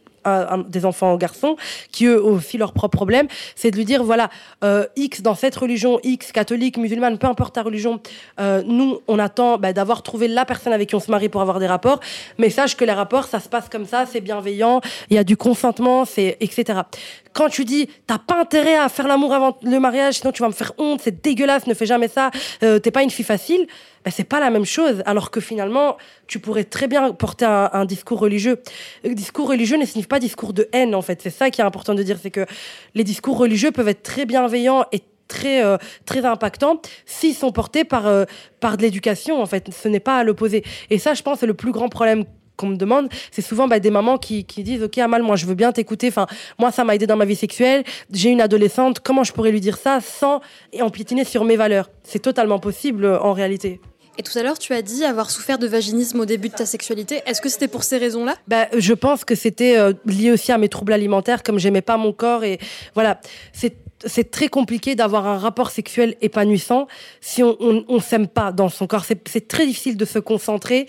des enfants garçons qui eux aussi leurs propres problèmes, c'est de lui dire voilà euh, X dans cette religion X catholique musulmane peu importe ta religion euh, nous on attend bah, d'avoir trouvé la personne avec qui on se marie pour avoir des rapports mais sache que les rapports ça se passe comme ça c'est bienveillant il y a du consentement c'est etc quand tu dis t'as pas intérêt à faire l'amour avant le mariage sinon tu vas me faire honte c'est dégueulasse ne fais jamais ça euh, t'es pas une fille facile ben, c'est pas la même chose. Alors que finalement, tu pourrais très bien porter un, discours religieux. Le discours religieux ne signifie pas discours de haine, en fait. C'est ça qui est important de dire, c'est que les discours religieux peuvent être très bienveillants et très euh, très impactants s'ils sont portés par euh, par de l'éducation en fait ce n'est pas à l'opposé et ça je pense c'est le plus grand problème qu'on me demande, c'est souvent bah, des mamans qui, disent Ok, Amal, moi je veux bien t'écouter. Enfin, moi ça m'a aidé dans ma vie sexuelle. J'ai une adolescente. Comment je pourrais lui dire ça sans empiétiner sur mes valeurs? C'est totalement possible euh, en réalité. Et tout à l'heure, tu as dit avoir souffert de vaginisme au début de ta sexualité. Est-ce que c'était pour ces raisons-là? Bah, je pense que c'était euh, lié aussi à mes troubles alimentaires, comme j'aimais pas mon corps et voilà, c'est c'est très compliqué d'avoir un rapport sexuel épanouissant si on on, s'aime pas dans son corps. C'est très difficile de se concentrer.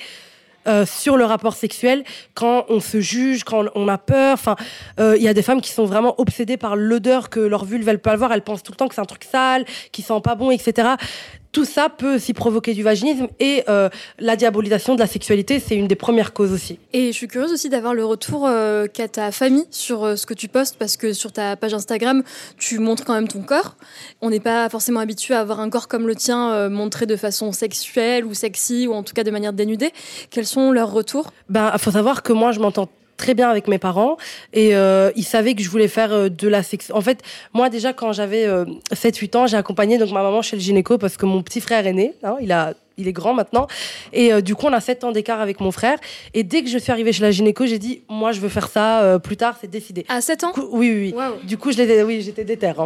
euh, sur le rapport sexuel quand on se juge, quand on a peur. Enfin, euh, il y a des femmes qui sont vraiment obsédées par l'odeur que leur vulve elle peut avoir. Elles pensent tout le temps que c'est un truc sale, qui sent pas bon, etc. Tout ça peut aussi provoquer du vaginisme et euh, la diabolisation de la sexualité, c'est une des premières causes aussi. Et je suis curieuse aussi d'avoir le retour euh, qu'a ta famille sur euh, ce que tu postes, parce que sur ta page Instagram, tu montres quand même ton corps. On n'est pas forcément habitué à avoir un corps comme le tien montré de façon sexuelle ou sexy, ou en tout cas de manière dénudée. Quels sont leurs retours? Ben, faut savoir que moi, je m'entends très bien avec mes parents et euh, ils savaient que je voulais faire euh, de la sexe. En fait, moi déjà quand j'avais euh, 7-8 ans, j'ai accompagné donc ma maman chez le gynéco parce que mon petit frère est né, hein, il a il est grand maintenant. Et euh, du coup on a 7 ans d'écart avec mon frère. Et dès que je suis arrivée chez la gynéco, j'ai dit moi je veux faire ça euh, plus tard, c'est décidé. À 7 ans oui oui oui. Du coup, je les ai oui, j'étais déter hein.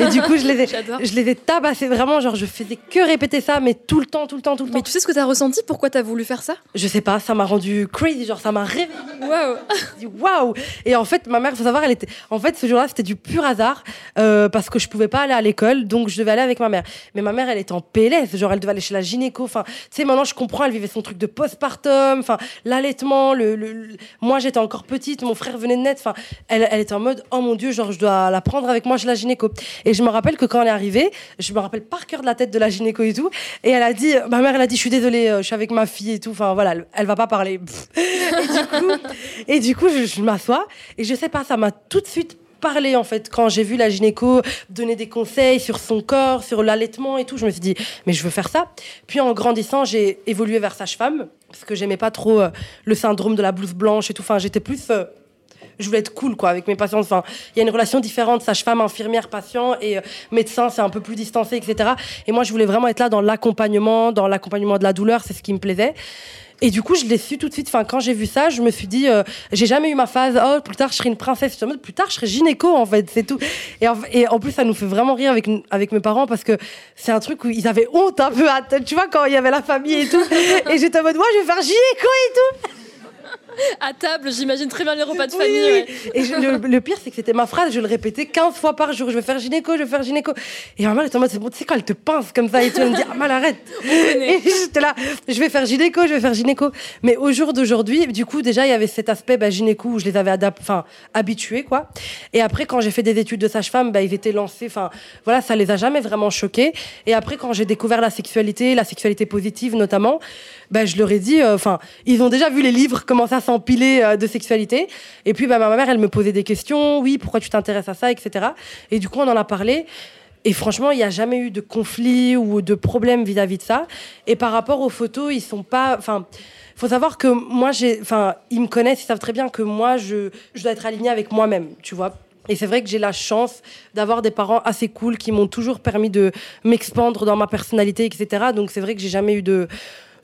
Et du coup, je les ai je les ai tabassés vraiment genre je faisais que répéter ça mais tout le temps tout le temps tout le temps. Mais tu sais ce que tu as ressenti? Pourquoi tu as voulu faire ça? Je sais pas, ça m'a rendu crazy, genre ça m'a réveillée. Waouh. Waouh. Et en fait ma mère faut savoir elle était en fait ce jour-là c'était du pur hasard euh, parce que je pouvais pas aller à l'école donc je devais aller avec ma mère. Mais ma mère elle était en PLS genre elle devait aller chez la gynéco enfin tu sais maintenant je comprends elle vivait son truc de postpartum enfin l'allaitement le, moi j'étais encore petite mon frère venait de naître enfin elle, elle était en mode oh mon dieu genre je dois la prendre avec moi chez la gynéco et je me rappelle que quand on est arrivé je me rappelle par cœur de la tête de la gynéco et tout et elle a dit ma mère elle a dit je suis désolée euh, je suis avec ma fille et tout enfin voilà elle, elle va pas parler Pff. et du coup et du coup, je, je m'assois et je sais pas, ça m'a tout de suite parlé en fait quand j'ai vu la gynéco donner des conseils sur son corps, sur l'allaitement et tout. Je me suis dit mais je veux faire ça. Puis en grandissant, j'ai évolué vers sage-femme parce que j'aimais pas trop euh, le syndrome de la blouse blanche et tout. Enfin, j'étais plus euh, je voulais être cool quoi avec mes patients. Enfin, il y a une relation différente sage-femme, infirmière, patient et euh, médecin, c'est un peu plus distancé, etc. Et moi, je voulais vraiment être là dans l'accompagnement, dans l'accompagnement de la douleur, c'est ce qui me plaisait. Et du coup, je l'ai su tout de suite. Enfin, quand j'ai vu ça, je me suis dit, euh, j'ai jamais eu ma phase. Oh, plus tard, je serai une princesse. Je plus tard, je serai gynéco, en fait, c'est tout. Et en, et en plus, ça nous fait vraiment rire avec avec mes parents parce que c'est un truc où ils avaient honte un peu. à- Tu vois, quand il y avait la famille et tout. Et j'étais en mode, moi, je vais faire gynéco et tout. À table, j'imagine très bien les repas de Oui, famille. ouais. Et je- le, le pire, c'est que c'était ma phrase, je le répétais 15 fois par jour. Je vais faire gynéco, je vais faire gynéco. Et ma mère était en mode, c'est bon, tu sais quand elle te pince comme ça et tout, elle me dit, ah, mal, arrête. Et j'étais là, je vais faire gynéco, je vais faire gynéco. Mais au jour d'aujourd'hui, du coup, déjà, il y avait cet aspect bah, gynéco où je les avais enfin, habitués, quoi. Et après, quand j'ai fait des études de sage-femme, bah, ils étaient lancés, enfin, voilà, ça les a jamais vraiment choqués. Et après, quand j'ai découvert la sexualité, la sexualité positive notamment, bah, je leur ai dit, euh, enfin, ils ont déjà vu les livres commencer à s'empiler euh, de sexualité. Et puis, bah, ma mère, elle me posait des questions. Oui, pourquoi tu t'intéresses à ça, etc. Et du coup, on en a parlé. Et franchement, il n'y a jamais eu de conflit ou de problème vis-à-vis de ça. Et par rapport aux photos, ils sont pas. Enfin, faut savoir que moi, j'ai. Enfin, ils me connaissent, ils savent très bien que moi, je, je dois être alignée avec moi-même, tu vois. Et c'est vrai que j'ai la chance d'avoir des parents assez cool qui m'ont toujours permis de m'expandre dans ma personnalité, etc. Donc c'est vrai que j'ai jamais eu de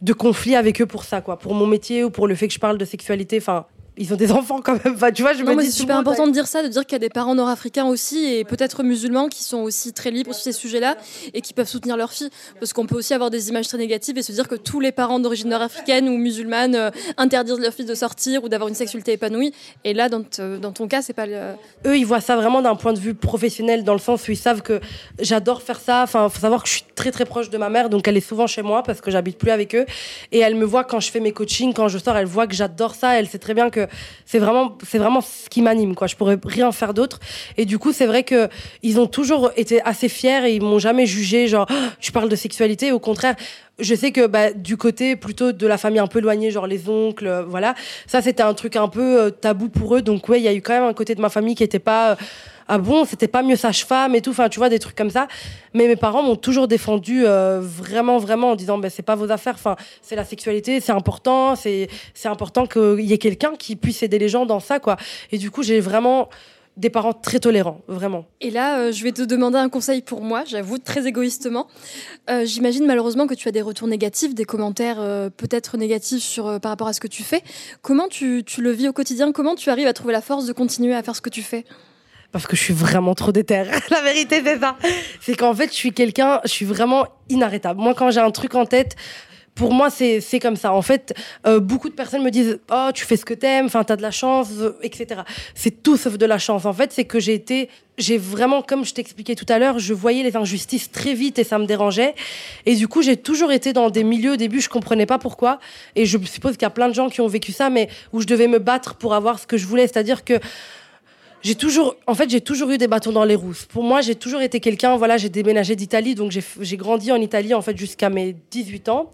de conflit avec eux pour ça, quoi. Pour mon métier ou pour le fait que je parle de sexualité. Enfin, ils ont des enfants quand même. Enfin, tu vois, je Non, me dis c'est super important de dire ça, de dire qu'il y a des parents nord-africains aussi et peut-être musulmans qui sont aussi très libres sur ces sujets-là et qui peuvent soutenir leurs filles. Parce qu'on peut aussi avoir des images très négatives et se dire que tous les parents d'origine nord-africaine ou musulmane euh, interdisent leurs filles de sortir ou d'avoir une sexualité épanouie. Et là, dans, te- dans ton cas, c'est pas le. eux, ils voient ça vraiment d'un point de vue professionnel, dans le sens où ils savent que j'adore faire ça. Enfin, faut savoir que je suis très très proche de ma mère, donc elle est souvent chez moi parce que j'habite plus avec eux. Et elle me voit quand je fais mes coachings, quand je sors, elle voit que j'adore ça. Elle sait très bien que c'est vraiment, c'est vraiment ce qui m'anime, quoi. Je pourrais rien faire d'autre. Et du coup, c'est vrai que ils ont toujours été assez fiers et ils m'ont jamais jugé, genre, Oh, tu parles de sexualité. Au contraire, je sais que bah, du côté plutôt de la famille un peu éloignée, genre les oncles, euh, voilà, ça c'était un truc un peu euh, tabou pour eux. Donc ouais, il y a eu quand même un côté de ma famille qui était pas euh, ah bon, c'était pas mieux sage-femme et tout, enfin tu vois des trucs comme ça. Mais mes parents m'ont toujours défendu euh, vraiment vraiment en disant ben c'est pas vos affaires, enfin c'est la sexualité, c'est important, c'est important qu'il y ait quelqu'un qui puisse aider les gens dans ça quoi. Et du coup j'ai vraiment des parents très tolérants, vraiment. Et là, euh, je vais te demander un conseil pour moi, j'avoue, très égoïstement. Euh, J'imagine malheureusement que tu as des retours négatifs, des commentaires peut-être négatifs sur, par rapport à ce que tu fais. Comment tu, tu le vis au quotidien? Comment tu arrives à trouver la force de continuer à faire ce que tu fais? Parce que je suis vraiment trop déter. la vérité, c'est ça. C'est qu'en fait, je suis quelqu'un, je suis vraiment inarrêtable. Moi, quand j'ai un truc en tête, pour moi, c'est c'est comme ça. En fait, euh, beaucoup de personnes me disent Oh, tu fais ce que t'aimes, enfin, t'as de la chance, euh, etc. C'est tout sauf de la chance. En fait, c'est que j'ai été. J'ai vraiment, comme je t'expliquais tout à l'heure, je voyais les injustices très vite et ça me dérangeait. Et du coup, j'ai toujours été dans des milieux, au début, je comprenais pas pourquoi. Et je suppose qu'il y a plein de gens qui ont vécu ça, mais où je devais me battre pour avoir ce que je voulais. C'est-à-dire que j'ai toujours, en fait, j'ai toujours eu des bâtons dans les roues. Pour moi, j'ai toujours été quelqu'un, voilà, j'ai déménagé d'Italie, donc j'ai grandi en Italie, en fait, jusqu'à mes 18 ans.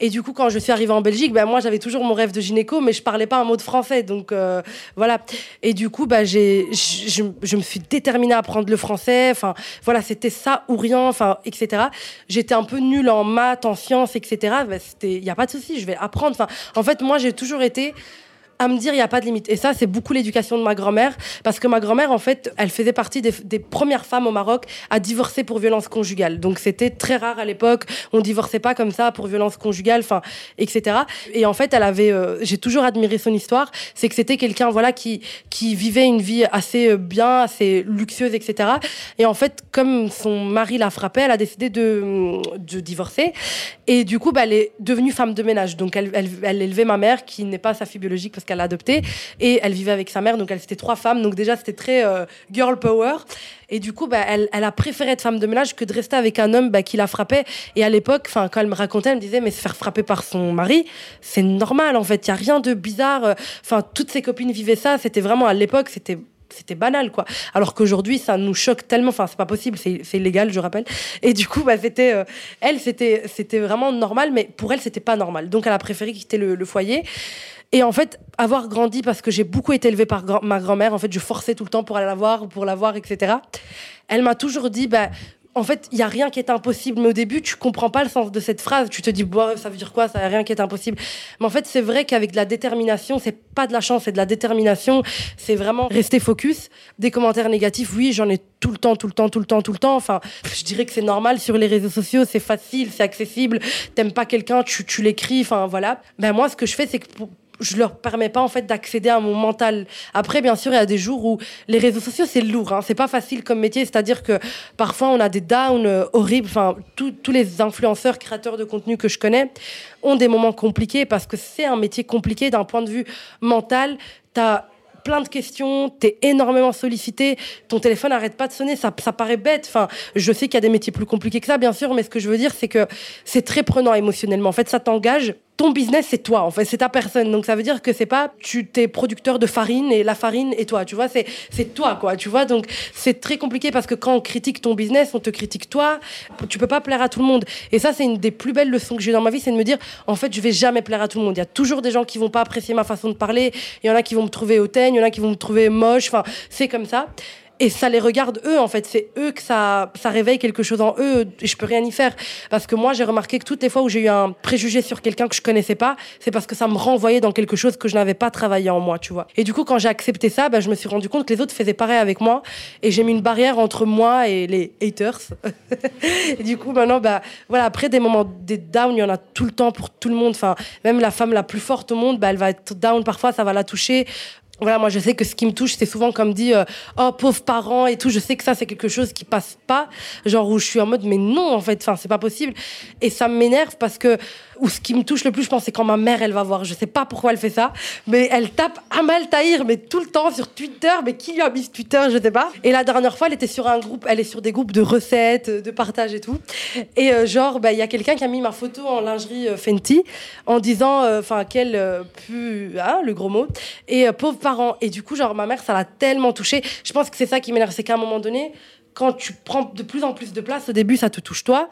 Et du coup, quand je suis arrivée en Belgique, ben, moi, j'avais toujours mon rêve de gynéco, mais je parlais pas un mot de français, donc euh, voilà. Et du coup, bah, j'ai, je, me suis déterminée à apprendre le français, enfin, voilà, c'était ça ou rien, enfin, etc. J'étais un peu nulle en maths, en sciences, etc. Ben, c'était, il a pas de souci, je vais apprendre. Enfin, en fait, moi, j'ai toujours été à me dire il n'y a pas de limite. Et ça, c'est beaucoup l'éducation de ma grand-mère, parce que ma grand-mère, en fait, elle faisait partie des, des premières femmes au Maroc à divorcer pour violence conjugale. Donc c'était très rare à l'époque, on divorçait pas comme ça pour violence conjugale, enfin, etc. Et en fait, elle avait, euh, j'ai toujours admiré son histoire, c'est que c'était quelqu'un, voilà, qui, qui vivait une vie assez euh, bien, assez luxueuse, etc. Et en fait, comme son mari la frappait, elle a décidé de, de divorcer. Et du coup, bah, elle est devenue femme de ménage. Donc elle, elle, elle élevait ma mère, qui n'est pas sa fille biologique qu'elle l'a adoptée, et elle vivait avec sa mère. Donc elle c'était trois femmes. Donc déjà, c'était très euh, girl power. Et du coup, bah, elle, elle a préféré être femme de ménage que de rester avec un homme bah, qui la frappait. Et à l'époque, quand elle me racontait, elle me disait, mais se faire frapper par son mari, c'est normal en fait. Il y a rien de bizarre. Enfin, toutes ses copines vivaient ça. C'était vraiment à l'époque, c'était c'était banal quoi alors qu'aujourd'hui ça nous choque tellement enfin c'est pas possible c'est illégal je rappelle et du coup bah c'était euh, elle c'était c'était vraiment normal mais pour elle c'était pas normal donc elle a préféré quitter le foyer et en fait, avoir grandi parce que j'ai beaucoup été élevée par ma grand-mère, en fait, je forçais tout le temps pour aller la voir, pour la voir, etc. Elle m'a toujours dit, bah, en fait, il y a rien qui est impossible. Mais au début, tu comprends pas le sens de cette phrase. Tu te dis, bah, ça veut dire quoi? Ça y a rien qui est impossible. Mais en fait, c'est vrai qu'avec de la détermination, c'est pas de la chance, c'est de la détermination. C'est vraiment rester focus. Des commentaires négatifs, oui, j'en ai tout le temps, tout le temps, tout le temps, tout le temps. Enfin, je dirais que c'est normal sur les réseaux sociaux, c'est facile, c'est accessible. T'aimes pas quelqu'un, tu, tu l'écris. Enfin, voilà. Ben moi, ce que je fais, c'est que pour- je leur permets pas en fait d'accéder à mon mental. Après, bien sûr, il y a des jours où les réseaux sociaux c'est lourd, hein. c'est pas facile comme métier. C'est-à-dire que parfois on a des downs euh, horribles. Enfin, tous les influenceurs, créateurs de contenu que je connais ont des moments compliqués parce que c'est un métier compliqué d'un point de vue mental. T'as plein de questions, t'es énormément sollicité, ton téléphone n'arrête pas de sonner, ça, ça paraît bête. Enfin, je sais qu'il y a des métiers plus compliqués que ça, bien sûr, mais ce que je veux dire, c'est que c'est très prenant émotionnellement. En fait, ça t'engage. Ton business, c'est toi, en fait, c'est ta personne. Donc, ça veut dire que c'est pas tu t'es producteur de farine et la farine et toi, tu vois, c'est c'est toi, quoi, tu vois. Donc, c'est très compliqué parce que quand on critique ton business, on te critique toi. Tu peux pas plaire à tout le monde. Et ça, c'est une des plus belles leçons que j'ai eu dans ma vie, c'est de me dire, en fait, je vais jamais plaire à tout le monde. Il y a toujours des gens qui vont pas apprécier ma façon de parler. Il y en a qui vont me trouver hautaine, il y en a qui vont me trouver moche. Enfin, c'est comme ça. Et ça les regarde eux en fait. C'est eux que ça ça réveille quelque chose en eux et je peux rien y faire. Parce que moi j'ai remarqué que toutes les fois où j'ai eu un préjugé sur quelqu'un que je connaissais pas c'est parce que ça me renvoyait dans quelque chose que je n'avais pas travaillé en moi tu vois. Et du coup quand j'ai accepté ça bah, je me suis rendu compte que les autres faisaient pareil avec moi et j'ai mis une barrière entre moi et les haters. Et du coup maintenant bah voilà après des moments des downs il y en a tout le temps pour tout le monde. Enfin même la femme la plus forte au monde bah, elle va être down parfois ça va la toucher voilà, moi je sais que ce qui me touche, c'est souvent comme dit euh, oh pauvres parents et tout. Je sais que ça c'est quelque chose qui passe pas, genre où je suis en mode mais non en fait, enfin c'est pas possible. Et ça m'énerve parce que ou ce qui me touche le plus, je pense, c'est quand ma mère elle va voir. Je sais pas pourquoi elle fait ça, mais elle tape Amal Tahir mais tout le temps sur Twitter. Mais qui lui a mis Twitter, je sais pas. Et la dernière fois, elle était sur un groupe, elle est sur des groupes de recettes, de partage et tout. Et euh, genre, bah, il y a quelqu'un qui a mis ma photo en lingerie euh, Fenty en disant, enfin quel euh, pu, hein, le gros mot. Et pauvre Et du coup, genre, ma mère, ça l'a tellement touchée. Je pense que c'est ça qui m'énerve, c'est qu'à un moment donné, quand tu prends de plus en plus de place, au début, ça te touche toi.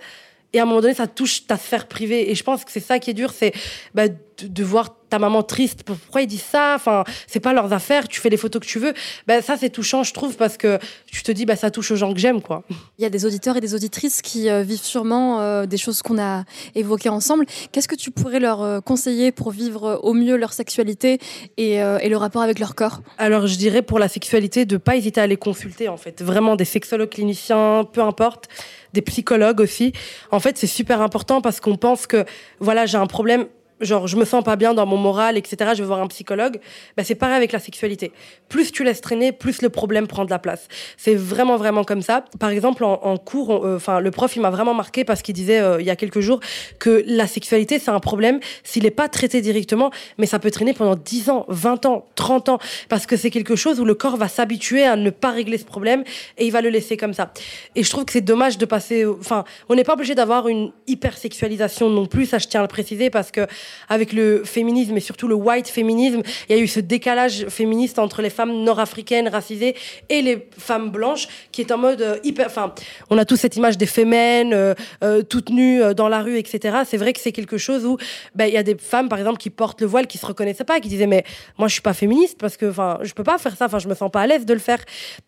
Et à un moment donné, ça touche ta sphère privée. Et je pense que c'est ça qui est dur, c'est bah, de, voir ta maman triste. Pourquoi ils disent ça? Enfin, c'est pas leurs affaires. Tu fais les photos que tu veux. Ben ça, c'est touchant, je trouve, parce que tu te dis, bah, ça touche aux gens que j'aime, quoi. Il y a des auditeurs et des auditrices qui euh, vivent sûrement euh, des choses qu'on a évoquées ensemble. Qu'est-ce que tu pourrais leur euh, conseiller pour vivre au mieux leur sexualité et, euh, et le rapport avec leur corps? Alors, je dirais pour la sexualité, de pas hésiter à les consulter, en fait. Vraiment, des sexologues cliniciens, peu importe des psychologues aussi. En fait, c'est super important parce qu'on pense que, voilà, j'ai un problème, genre je me sens pas bien dans mon moral, etc. Je vais voir un psychologue. Ben, c'est pareil avec la sexualité. Plus tu laisses traîner, plus le problème prend de la place. C'est vraiment vraiment comme ça. Par exemple en, cours, euh, enfin le prof il m'a vraiment marqué parce qu'il disait euh, il y a quelques jours que la sexualité c'est un problème s'il n'est pas traité directement, mais ça peut traîner pendant 10 ans, 20 ans, 30 ans parce que c'est quelque chose où le corps va s'habituer à ne pas régler ce problème et il va le laisser comme ça. Et je trouve que c'est dommage de passer. Enfin, on n'est pas obligé d'avoir une hypersexualisation non plus. Ça, je tiens à le préciser parce que avec le féminisme et surtout le white féminisme, il y a eu ce décalage féministe entre les femmes nord-africaines racisées et les femmes blanches qui est en mode euh, hyper. Enfin, on a tous cette image des femmes euh, euh, toutes nues euh, dans la rue, etc. C'est vrai que c'est quelque chose où ben, il y a des femmes, par exemple, qui portent le voile, qui se reconnaissaient pas, qui disaient mais moi je suis pas féministe parce que enfin je peux pas faire ça. Enfin, je me sens pas à l'aise de le faire.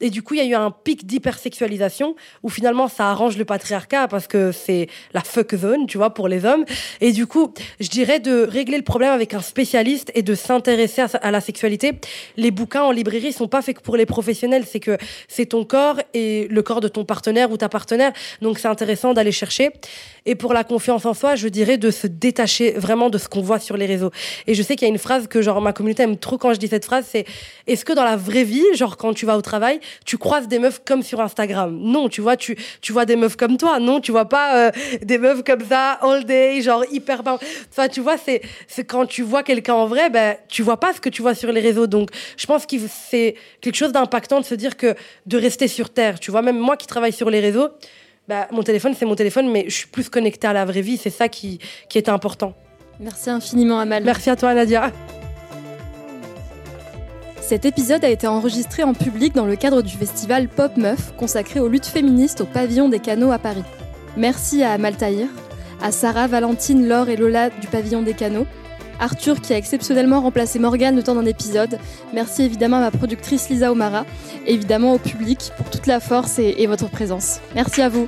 Et du coup, il y a eu un pic d'hypersexualisation où finalement ça arrange le patriarcat parce que c'est la fuck zone, tu vois, pour les hommes. Et du coup, je dirais de régler le problème avec un spécialiste et de s'intéresser à, la sexualité. Les bouquins en librairie sont pas faits pour les professionnels, c'est que c'est ton corps et le corps de ton partenaire ou ta partenaire. Donc c'est intéressant d'aller chercher. Et pour la confiance en soi, je dirais de se détacher vraiment de ce qu'on voit sur les réseaux. Et je sais qu'il y a une phrase que genre ma communauté aime trop quand je dis cette phrase, c'est est-ce que dans la vraie vie, genre quand tu vas au travail, tu croises des meufs comme sur Instagram? Non, tu vois, tu tu vois des meufs comme toi. Non, tu vois pas euh, des meufs comme ça all day, genre hyper. Enfin, tu vois, c'est quand tu vois quelqu'un en vrai, ben tu vois pas ce que tu vois sur les réseaux. Donc, je pense que c'est quelque chose d'impactant de se dire que de rester sur terre. Tu vois, même moi qui travaille sur les réseaux. Bah, mon téléphone, c'est mon téléphone, mais je suis plus connectée à la vraie vie. C'est ça qui, qui est important. Merci infiniment, Amal. Merci à toi, Nadia. Cet épisode a été enregistré en public dans le cadre du festival Pop Meuf consacré aux luttes féministes au pavillon des canaux à Paris. Merci à Amal Tahir, à Sarah, Valentine, Laure et Lola du pavillon des canaux, Arthur qui a exceptionnellement remplacé Morgane le temps d'un épisode. Merci évidemment à ma productrice Lisa Omara, évidemment au public pour toute la force et votre présence. Merci à vous.